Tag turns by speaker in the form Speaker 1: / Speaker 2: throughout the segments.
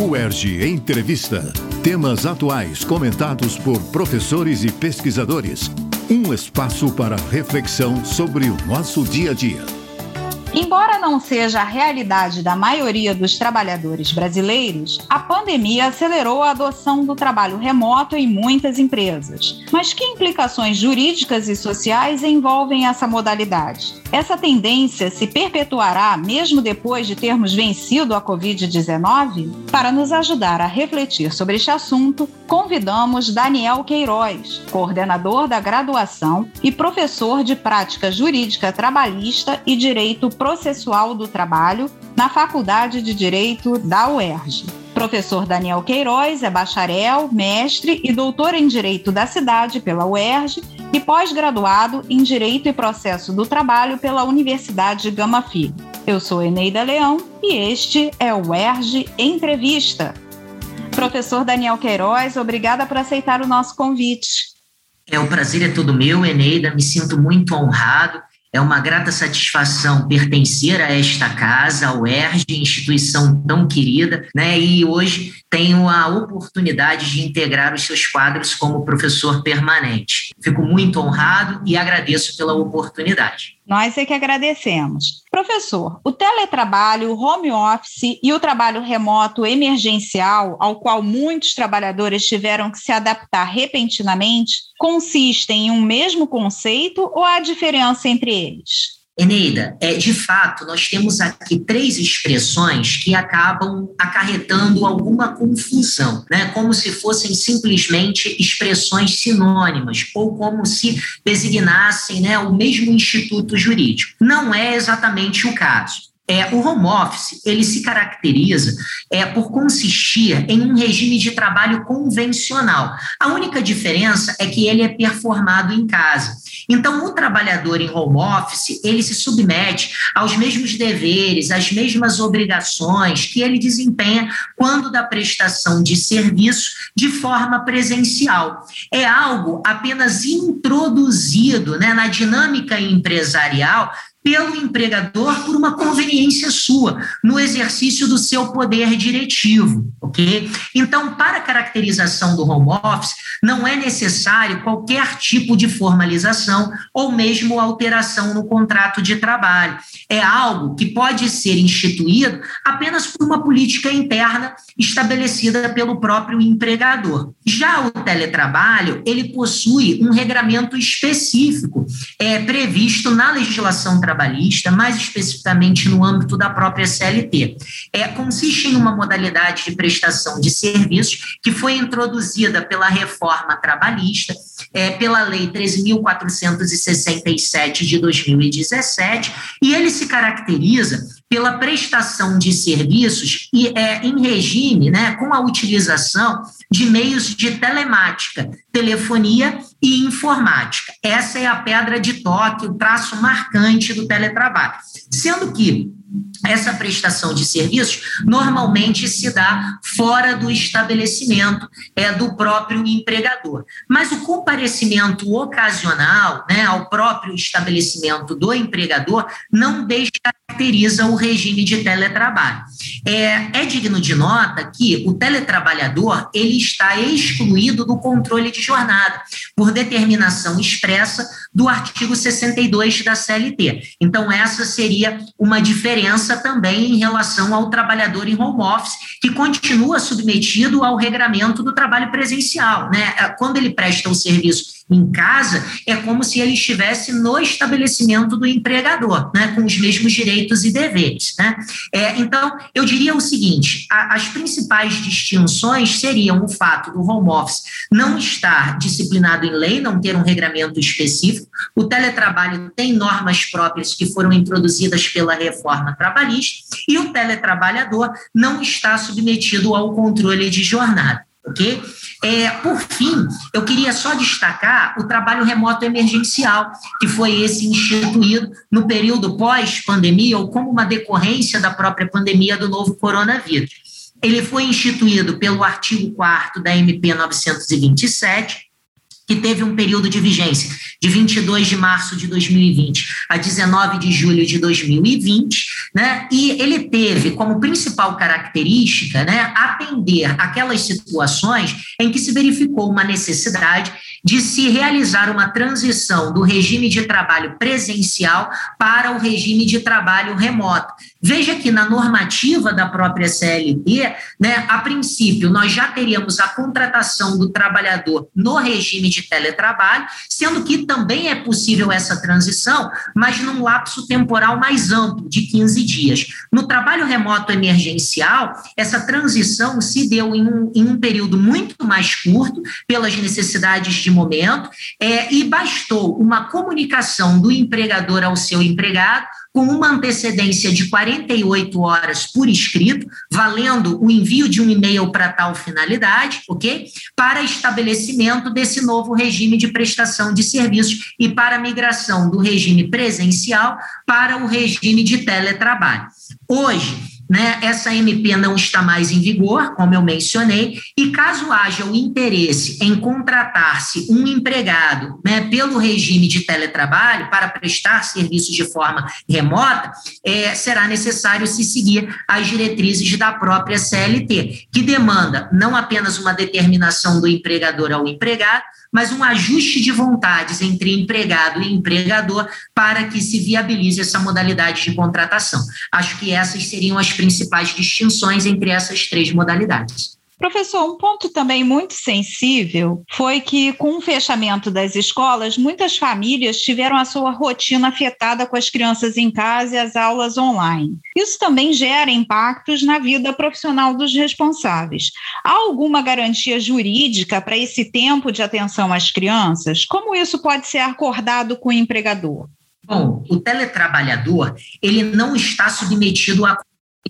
Speaker 1: UERJ Entrevista. Temas atuais comentados por professores e pesquisadores. Um espaço para reflexão sobre o nosso dia a dia.
Speaker 2: Embora não seja a realidade da maioria dos trabalhadores brasileiros, a pandemia acelerou a adoção do trabalho remoto em muitas empresas. Mas que implicações jurídicas e sociais envolvem essa modalidade? Essa tendência se perpetuará mesmo depois de termos vencido a Covid-19? Para nos ajudar a refletir sobre este assunto, convidamos Daniel Queiroz, coordenador da graduação e professor de prática jurídica trabalhista e direito processual do trabalho na Faculdade de Direito da UERJ. Professor Daniel Queiroz é bacharel, mestre e doutor em Direito da Cidade pela UERJ e pós-graduado em Direito e Processo do Trabalho pela Universidade Gama Filho. Eu sou Eneida Leão e este é o UERJ Entrevista. Professor Daniel Queiroz, obrigada por aceitar o nosso convite.
Speaker 3: É um prazer é todo meu, Eneida. Me sinto muito honrado é uma grata satisfação pertencer a esta casa, ao ERJ, instituição tão querida, né? E hoje tenho a oportunidade de integrar os seus quadros como professor permanente. Fico muito honrado e agradeço pela oportunidade.
Speaker 2: Nós é que agradecemos. Professor, o teletrabalho, o home office e o trabalho remoto emergencial, ao qual muitos trabalhadores tiveram que se adaptar repentinamente, consistem em um mesmo conceito ou há diferença entre eles?
Speaker 3: Eneida, é, de fato, nós temos aqui três expressões que acabam acarretando alguma confusão, né? como se fossem simplesmente expressões sinônimas, ou como se designassem né, o mesmo instituto jurídico. Não é exatamente o caso. É, o home office ele se caracteriza é, por consistir em um regime de trabalho convencional. A única diferença é que ele é performado em casa. Então, o trabalhador em home office, ele se submete aos mesmos deveres, às mesmas obrigações que ele desempenha quando da prestação de serviço de forma presencial. É algo apenas introduzido né, na dinâmica empresarial pelo empregador por uma conveniência sua, no exercício do seu poder diretivo, ok? Então, para a caracterização do home office, não é necessário qualquer tipo de formalização ou mesmo alteração no contrato de trabalho. É algo que pode ser instituído apenas por uma política interna estabelecida pelo próprio empregador. Já o teletrabalho, ele possui um regramento específico é, previsto na legislação trabalhista trabalhista, mais especificamente no âmbito da própria CLT. É, consiste em uma modalidade de prestação de serviços que foi introduzida pela reforma trabalhista, é, pela Lei 13.467 de 2017, e ele se caracteriza pela prestação de serviços e é, em regime, né, com a utilização de meios de telemática, telefonia e informática. Essa é a pedra de toque, o traço marcante do teletrabalho. Sendo que essa prestação de serviços normalmente se dá fora do estabelecimento é do próprio empregador. Mas o comparecimento ocasional né, ao próprio estabelecimento do empregador não descaracteriza o regime de teletrabalho. É, é digno de nota que o teletrabalhador ele está excluído do controle de jornada por determinação expressa do artigo 62 da CLT. Então essa seria uma diferença também em relação ao trabalhador em home office, que continua submetido ao regramento do trabalho presencial. Né? Quando ele presta o serviço em casa, é como se ele estivesse no estabelecimento do empregador, né, com os mesmos direitos e deveres. Né? É, então, eu diria o seguinte: a, as principais distinções seriam o fato do home office não estar disciplinado em lei, não ter um regramento específico, o teletrabalho tem normas próprias que foram introduzidas pela reforma trabalhista, e o teletrabalhador não está submetido ao controle de jornada. Ok? É, por fim, eu queria só destacar o trabalho remoto emergencial, que foi esse instituído no período pós-pandemia ou como uma decorrência da própria pandemia do novo coronavírus. Ele foi instituído pelo artigo 4 da MP 927 que teve um período de vigência de 22 de março de 2020 a 19 de julho de 2020, né? E ele teve como principal característica, né, atender aquelas situações em que se verificou uma necessidade de se realizar uma transição do regime de trabalho presencial para o regime de trabalho remoto. Veja que na normativa da própria CLT, né, a princípio, nós já teríamos a contratação do trabalhador no regime de teletrabalho, sendo que também é possível essa transição, mas num lapso temporal mais amplo, de 15 dias. No trabalho remoto emergencial, essa transição se deu em um, em um período muito mais curto, pelas necessidades de momento, é, e bastou uma comunicação do empregador ao seu empregado com uma antecedência de 48 horas por escrito, valendo o envio de um e-mail para tal finalidade, ok? Para estabelecimento desse novo regime de prestação de serviços e para migração do regime presencial para o regime de teletrabalho. Hoje, né, essa MP não está mais em vigor, como eu mencionei, e caso haja o interesse em contratar-se um empregado né, pelo regime de teletrabalho para prestar serviços de forma remota, é, será necessário se seguir as diretrizes da própria CLT, que demanda não apenas uma determinação do empregador ao empregado, mas um ajuste de vontades entre empregado e empregador para que se viabilize essa modalidade de contratação. Acho que essas seriam as principais distinções entre essas três modalidades.
Speaker 2: Professor, um ponto também muito sensível foi que, com o fechamento das escolas, muitas famílias tiveram a sua rotina afetada com as crianças em casa e as aulas online. Isso também gera impactos na vida profissional dos responsáveis. Há alguma garantia jurídica para esse tempo de atenção às crianças? Como isso pode ser acordado com o empregador?
Speaker 3: Bom, o teletrabalhador, ele não está submetido a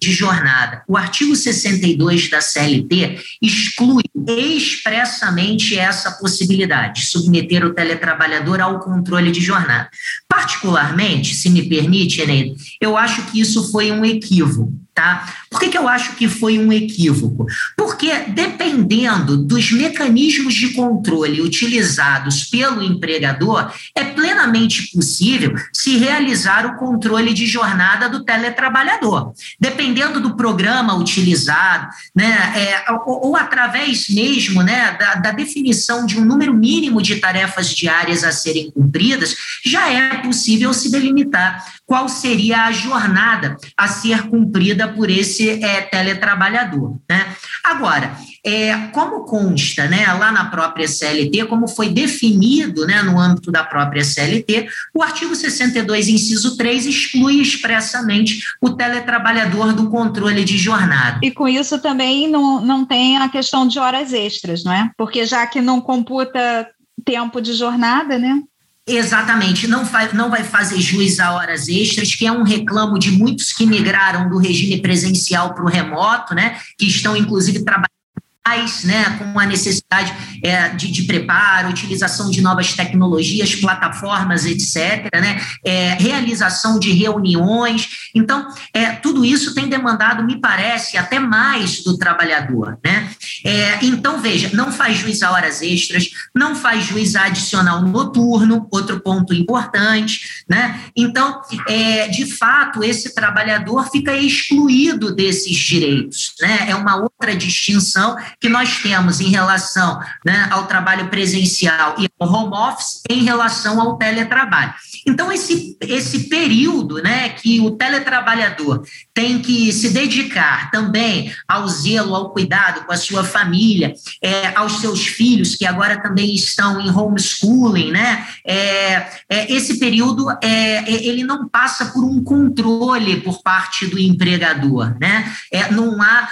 Speaker 3: de jornada. O artigo 62 da CLT exclui expressamente essa possibilidade de submeter o teletrabalhador ao controle de jornada. Particularmente, se me permite, Eneida, eu acho que isso foi um equívoco. Tá? Por que, que eu acho que foi um equívoco? Porque, dependendo dos mecanismos de controle utilizados pelo empregador, é plenamente possível se realizar o controle de jornada do teletrabalhador. Dependendo do programa utilizado, né, é, ou, ou, através mesmo né, da, da definição de um número mínimo de tarefas diárias a serem cumpridas, já é possível se delimitar qual seria a jornada a ser cumprida por esse é, teletrabalhador. Né? Agora, é, como consta né, lá na própria CLT, como foi definido né, no âmbito da própria CLT, o artigo 62, inciso 3, exclui expressamente o teletrabalhador do controle de jornada.
Speaker 2: E com isso também não, não tem a questão de horas extras, não é? Porque já que não computa tempo de jornada, né?
Speaker 3: Exatamente, não, vai, não vai fazer juiz a horas extras, que é um reclamo de muitos que migraram do regime presencial para o remoto, né? Que estão, inclusive, trabalhando né, com a necessidade é, de, de, preparo, utilização de novas tecnologias, plataformas, etc., né, é, realização de reuniões. Então, é, tudo isso tem demandado, me parece, até mais do trabalhador. Né? É, então, veja, não faz juiz a horas extras, não faz juiz adicional noturno, outro ponto importante. Né? Então, é, de fato, esse trabalhador fica excluído desses direitos. Né? É uma outra distinção que nós temos em relação né, ao trabalho presencial e ao home office em relação ao teletrabalho. Então, esse, esse período né, que o teletrabalhador tem que se dedicar também ao zelo, ao cuidado com a sua família, é, aos seus filhos, que agora também estão em homeschooling, né? É, é, esse período é, é, ele não passa por um controle por parte do empregador, né? É, não há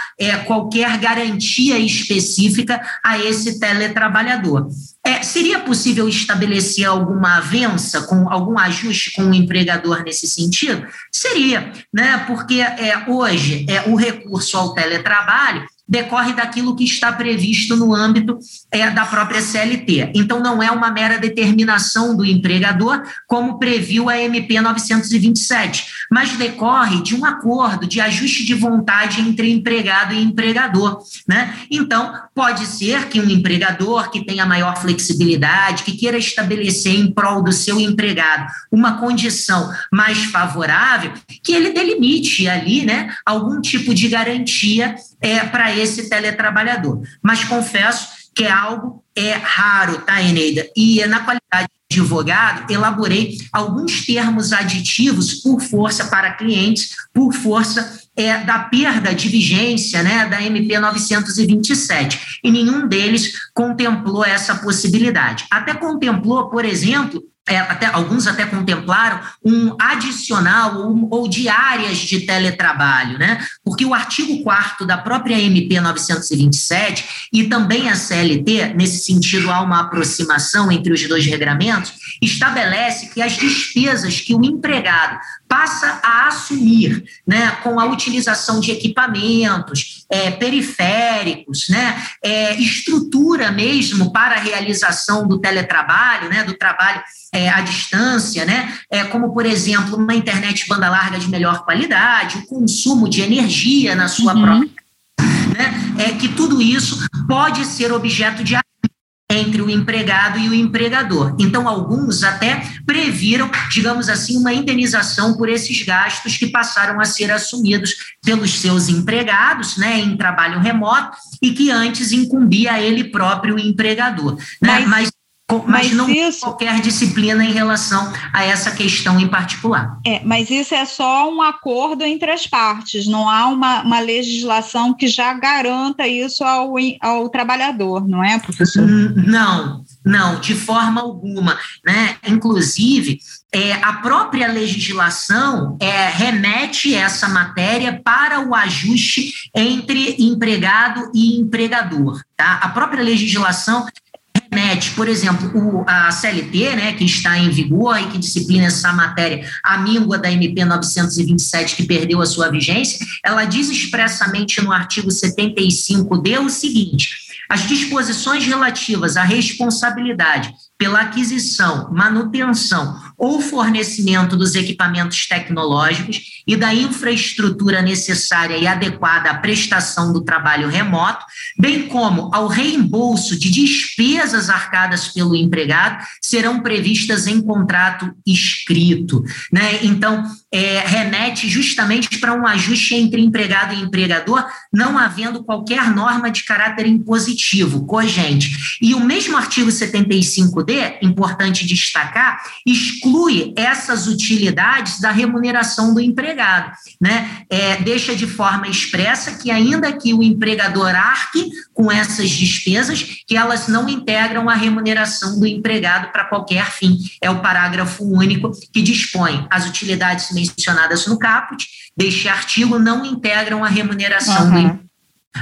Speaker 3: qualquer garantia específica a esse teletrabalhador. É, seria possível estabelecer alguma avença, com algum ajuste com o empregador nesse sentido? Seria, né? porque é, hoje é, o recurso ao teletrabalho decorre daquilo que está previsto no âmbito é, da própria CLT. Então, não é uma mera determinação do empregador, como previu a MP 927, mas decorre de um acordo de ajuste de vontade entre empregado e empregador. Né? Então, pode ser que um empregador que tenha maior flexibilidade, que queira estabelecer em prol do seu empregado uma condição mais favorável, que ele delimite ali né, algum tipo de garantia é, para esse teletrabalhador. Mas confesso que é algo é raro, tá, Eneida? E na qualidade de advogado, elaborei alguns termos aditivos por força para clientes, por força é, da perda de vigência né, da MP 927. E nenhum deles contemplou essa possibilidade. Até contemplou, por exemplo, é, até, alguns até contemplaram um adicional ou, ou de áreas de teletrabalho, né? Porque o artigo 4 da própria MP 927 e também a CLT, nesse sentido há uma aproximação entre os dois regramentos, estabelece que as despesas que o empregado passa a assumir, né, com a utilização de equipamentos, é, periféricos, né, é, estrutura mesmo para a realização do teletrabalho, né, do trabalho é, à distância, né, é, como, por exemplo, uma internet banda larga de melhor qualidade, o consumo de energia na sua uhum. própria né, é que tudo isso pode ser objeto de entre o empregado e o empregador. Então, alguns até previram, digamos assim, uma indenização por esses gastos que passaram a ser assumidos pelos seus empregados, né, em trabalho remoto e que antes incumbia a ele próprio o empregador. Né? Mas, Mas mas, mas não isso... qualquer disciplina em relação a essa questão em particular.
Speaker 2: É, mas isso é só um acordo entre as partes, não há uma, uma legislação que já garanta isso ao, ao trabalhador, não é, professor?
Speaker 3: Não, não, de forma alguma. Né? Inclusive, é, a própria legislação é, remete essa matéria para o ajuste entre empregado e empregador. Tá? A própria legislação por exemplo, o, a CLT, né, que está em vigor e que disciplina essa matéria, a míngua da MP 927, que perdeu a sua vigência, ela diz expressamente no artigo 75D o seguinte: as disposições relativas à responsabilidade pela aquisição, manutenção ou fornecimento dos equipamentos tecnológicos e da infraestrutura necessária e adequada à prestação do trabalho remoto, bem como ao reembolso de despesas arcadas pelo empregado, serão previstas em contrato escrito. Né? Então, é, remete justamente para um ajuste entre empregado e empregador, não havendo qualquer norma de caráter impositivo, cogente. E o mesmo artigo 75D, importante destacar, exclui essas utilidades da remuneração do empregado. Né? É, deixa de forma expressa que, ainda que o empregador arque com essas despesas, que elas não integram a remuneração do empregado para qualquer fim. É o parágrafo único que dispõe as utilidades mencionadas no caput deste artigo não integram a remuneração uhum. do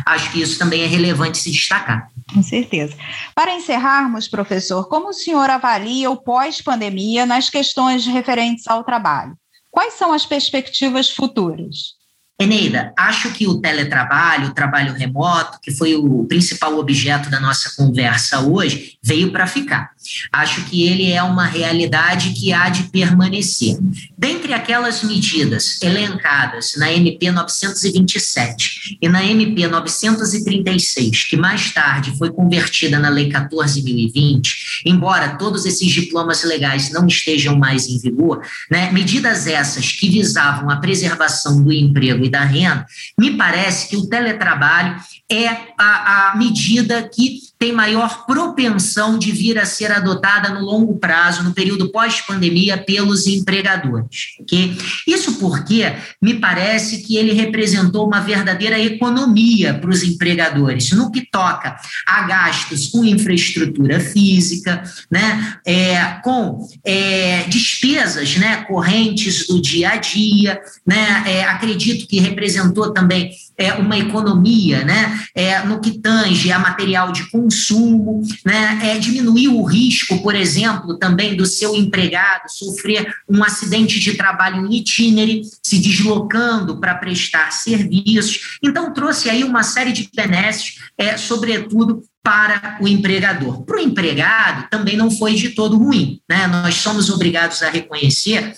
Speaker 3: Acho que isso também é relevante se destacar.
Speaker 2: Com certeza. Para encerrarmos, professor, como o senhor avalia o pós-pandemia nas questões referentes ao trabalho? Quais são as perspectivas futuras?
Speaker 3: Eneida, acho que o teletrabalho, o trabalho remoto, que foi o principal objeto da nossa conversa hoje, veio para ficar. Acho que ele é uma realidade que há de permanecer. Dentre aquelas medidas elencadas na MP 927 e na MP 936, que mais tarde foi convertida na Lei 14.020, embora todos esses diplomas legais não estejam mais em vigor, né, medidas essas que visavam a preservação do emprego e da renda, me parece que o teletrabalho é a, a medida que tem maior propensão de vir a ser adotada no longo prazo, no período pós-pandemia, pelos empregadores. Okay? Isso porque me parece que ele representou uma verdadeira economia para os empregadores, no que toca a gastos com infraestrutura física, né, é, com é, despesas né, correntes do dia a dia. Né, é, acredito que representou também é, uma economia né, é, no que tange a material de consumo, né, é, diminuir o risco, por exemplo, também do seu empregado sofrer um acidente de trabalho em itinere, se deslocando para prestar serviços. Então, trouxe aí uma série de benesses, é, sobretudo para o empregador. Para o empregado, também não foi de todo ruim. Né? Nós somos obrigados a reconhecer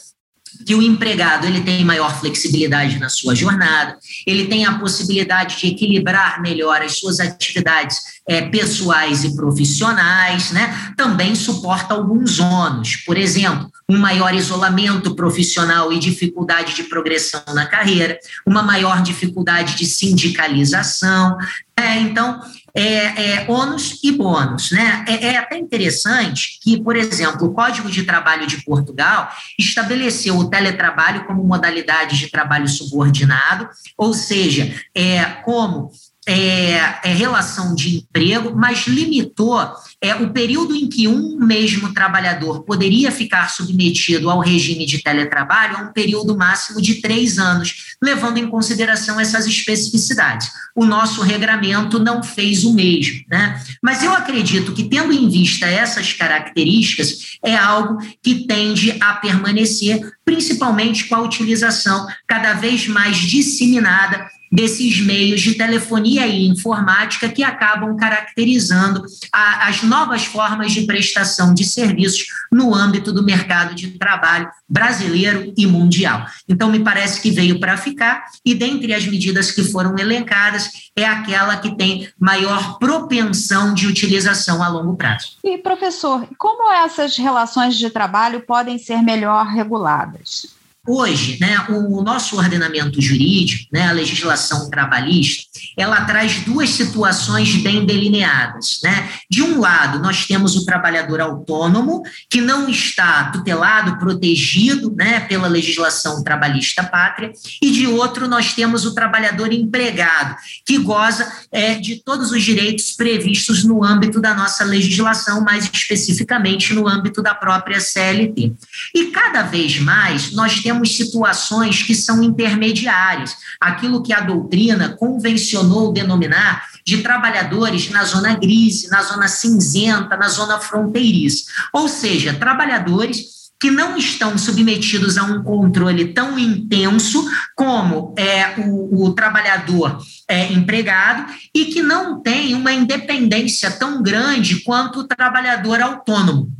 Speaker 3: que o empregado ele tem maior flexibilidade na sua jornada, ele tem a possibilidade de equilibrar melhor as suas atividades é, pessoais e profissionais, né? Também suporta alguns ônus, por exemplo, um maior isolamento profissional e dificuldade de progressão na carreira, uma maior dificuldade de sindicalização. É, então, é, é, ônus e bônus. Né? É, é, até interessante que, por exemplo, o Código de Trabalho de Portugal estabeleceu o teletrabalho como modalidade de trabalho subordinado, ou seja, é, como é, é, relação de emprego, mas limitou é, o período em que um mesmo trabalhador poderia ficar submetido ao regime de teletrabalho a um período máximo de três anos, levando em consideração essas especificidades. O nosso regramento não fez o mesmo. Né? Mas eu acredito que, tendo em vista essas características, é algo que tende a permanecer, principalmente com a utilização cada vez mais disseminada desses meios de telefonia e informática que acabam caracterizando a, as novas formas de prestação de serviços no âmbito do mercado de trabalho brasileiro e mundial. Então, me parece que veio para ficar, e dentre as medidas que foram elencadas, é aquela que tem maior propensão de utilização a longo prazo.
Speaker 2: E, professor, como essas relações de trabalho podem ser melhor reguladas?
Speaker 3: Hoje, né, o nosso ordenamento jurídico, né, a legislação trabalhista, ela traz duas situações bem delineadas. Né? De um lado, nós temos o trabalhador autônomo, que não está tutelado, protegido né, pela legislação trabalhista pátria, e de outro, nós temos o trabalhador empregado, que goza é, de todos os direitos previstos no âmbito da nossa legislação, mais especificamente no âmbito da própria CLT. E cada vez mais nós temos temos situações que são intermediárias, aquilo que a doutrina convencionou denominar de trabalhadores na zona grise, na zona cinzenta, na zona fronteiriça. Ou seja, trabalhadores que não estão submetidos a um controle tão intenso como é, o, o trabalhador é, empregado e que não tem uma independência tão grande quanto o trabalhador autônomo.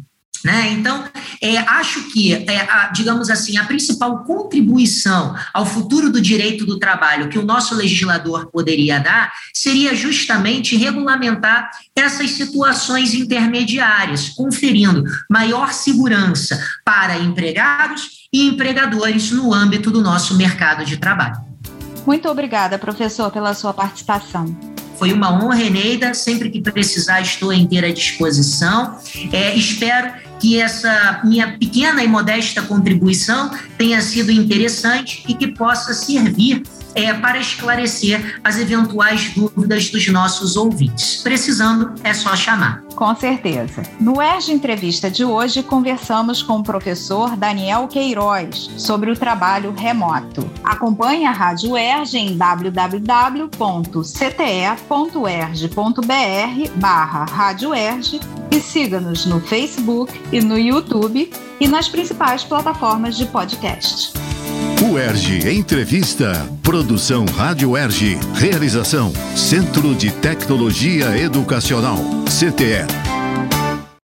Speaker 3: Né? Então, é, acho que, é, a, digamos assim, a principal contribuição ao futuro do direito do trabalho que o nosso legislador poderia dar seria justamente regulamentar essas situações intermediárias, conferindo maior segurança para empregados e empregadores no âmbito do nosso mercado de trabalho.
Speaker 2: Muito obrigada, professor, pela sua participação.
Speaker 3: Foi uma honra, Eneida. Sempre que precisar, estou à inteira disposição. É, espero que essa minha pequena e modesta contribuição tenha sido interessante e que possa servir é, para esclarecer as eventuais dúvidas dos nossos ouvintes. Precisando, é só chamar.
Speaker 2: Com certeza. No ERG Entrevista de hoje, conversamos com o professor Daniel Queiroz sobre o trabalho remoto. Acompanhe a Rádio ERG em www.cte.erg.br barra Rádio ERG e siga-nos no Facebook e no YouTube e nas principais plataformas de podcast.
Speaker 1: UERJ Entrevista. Produção Rádio UERJ. Realização Centro de Tecnologia Educacional. CTE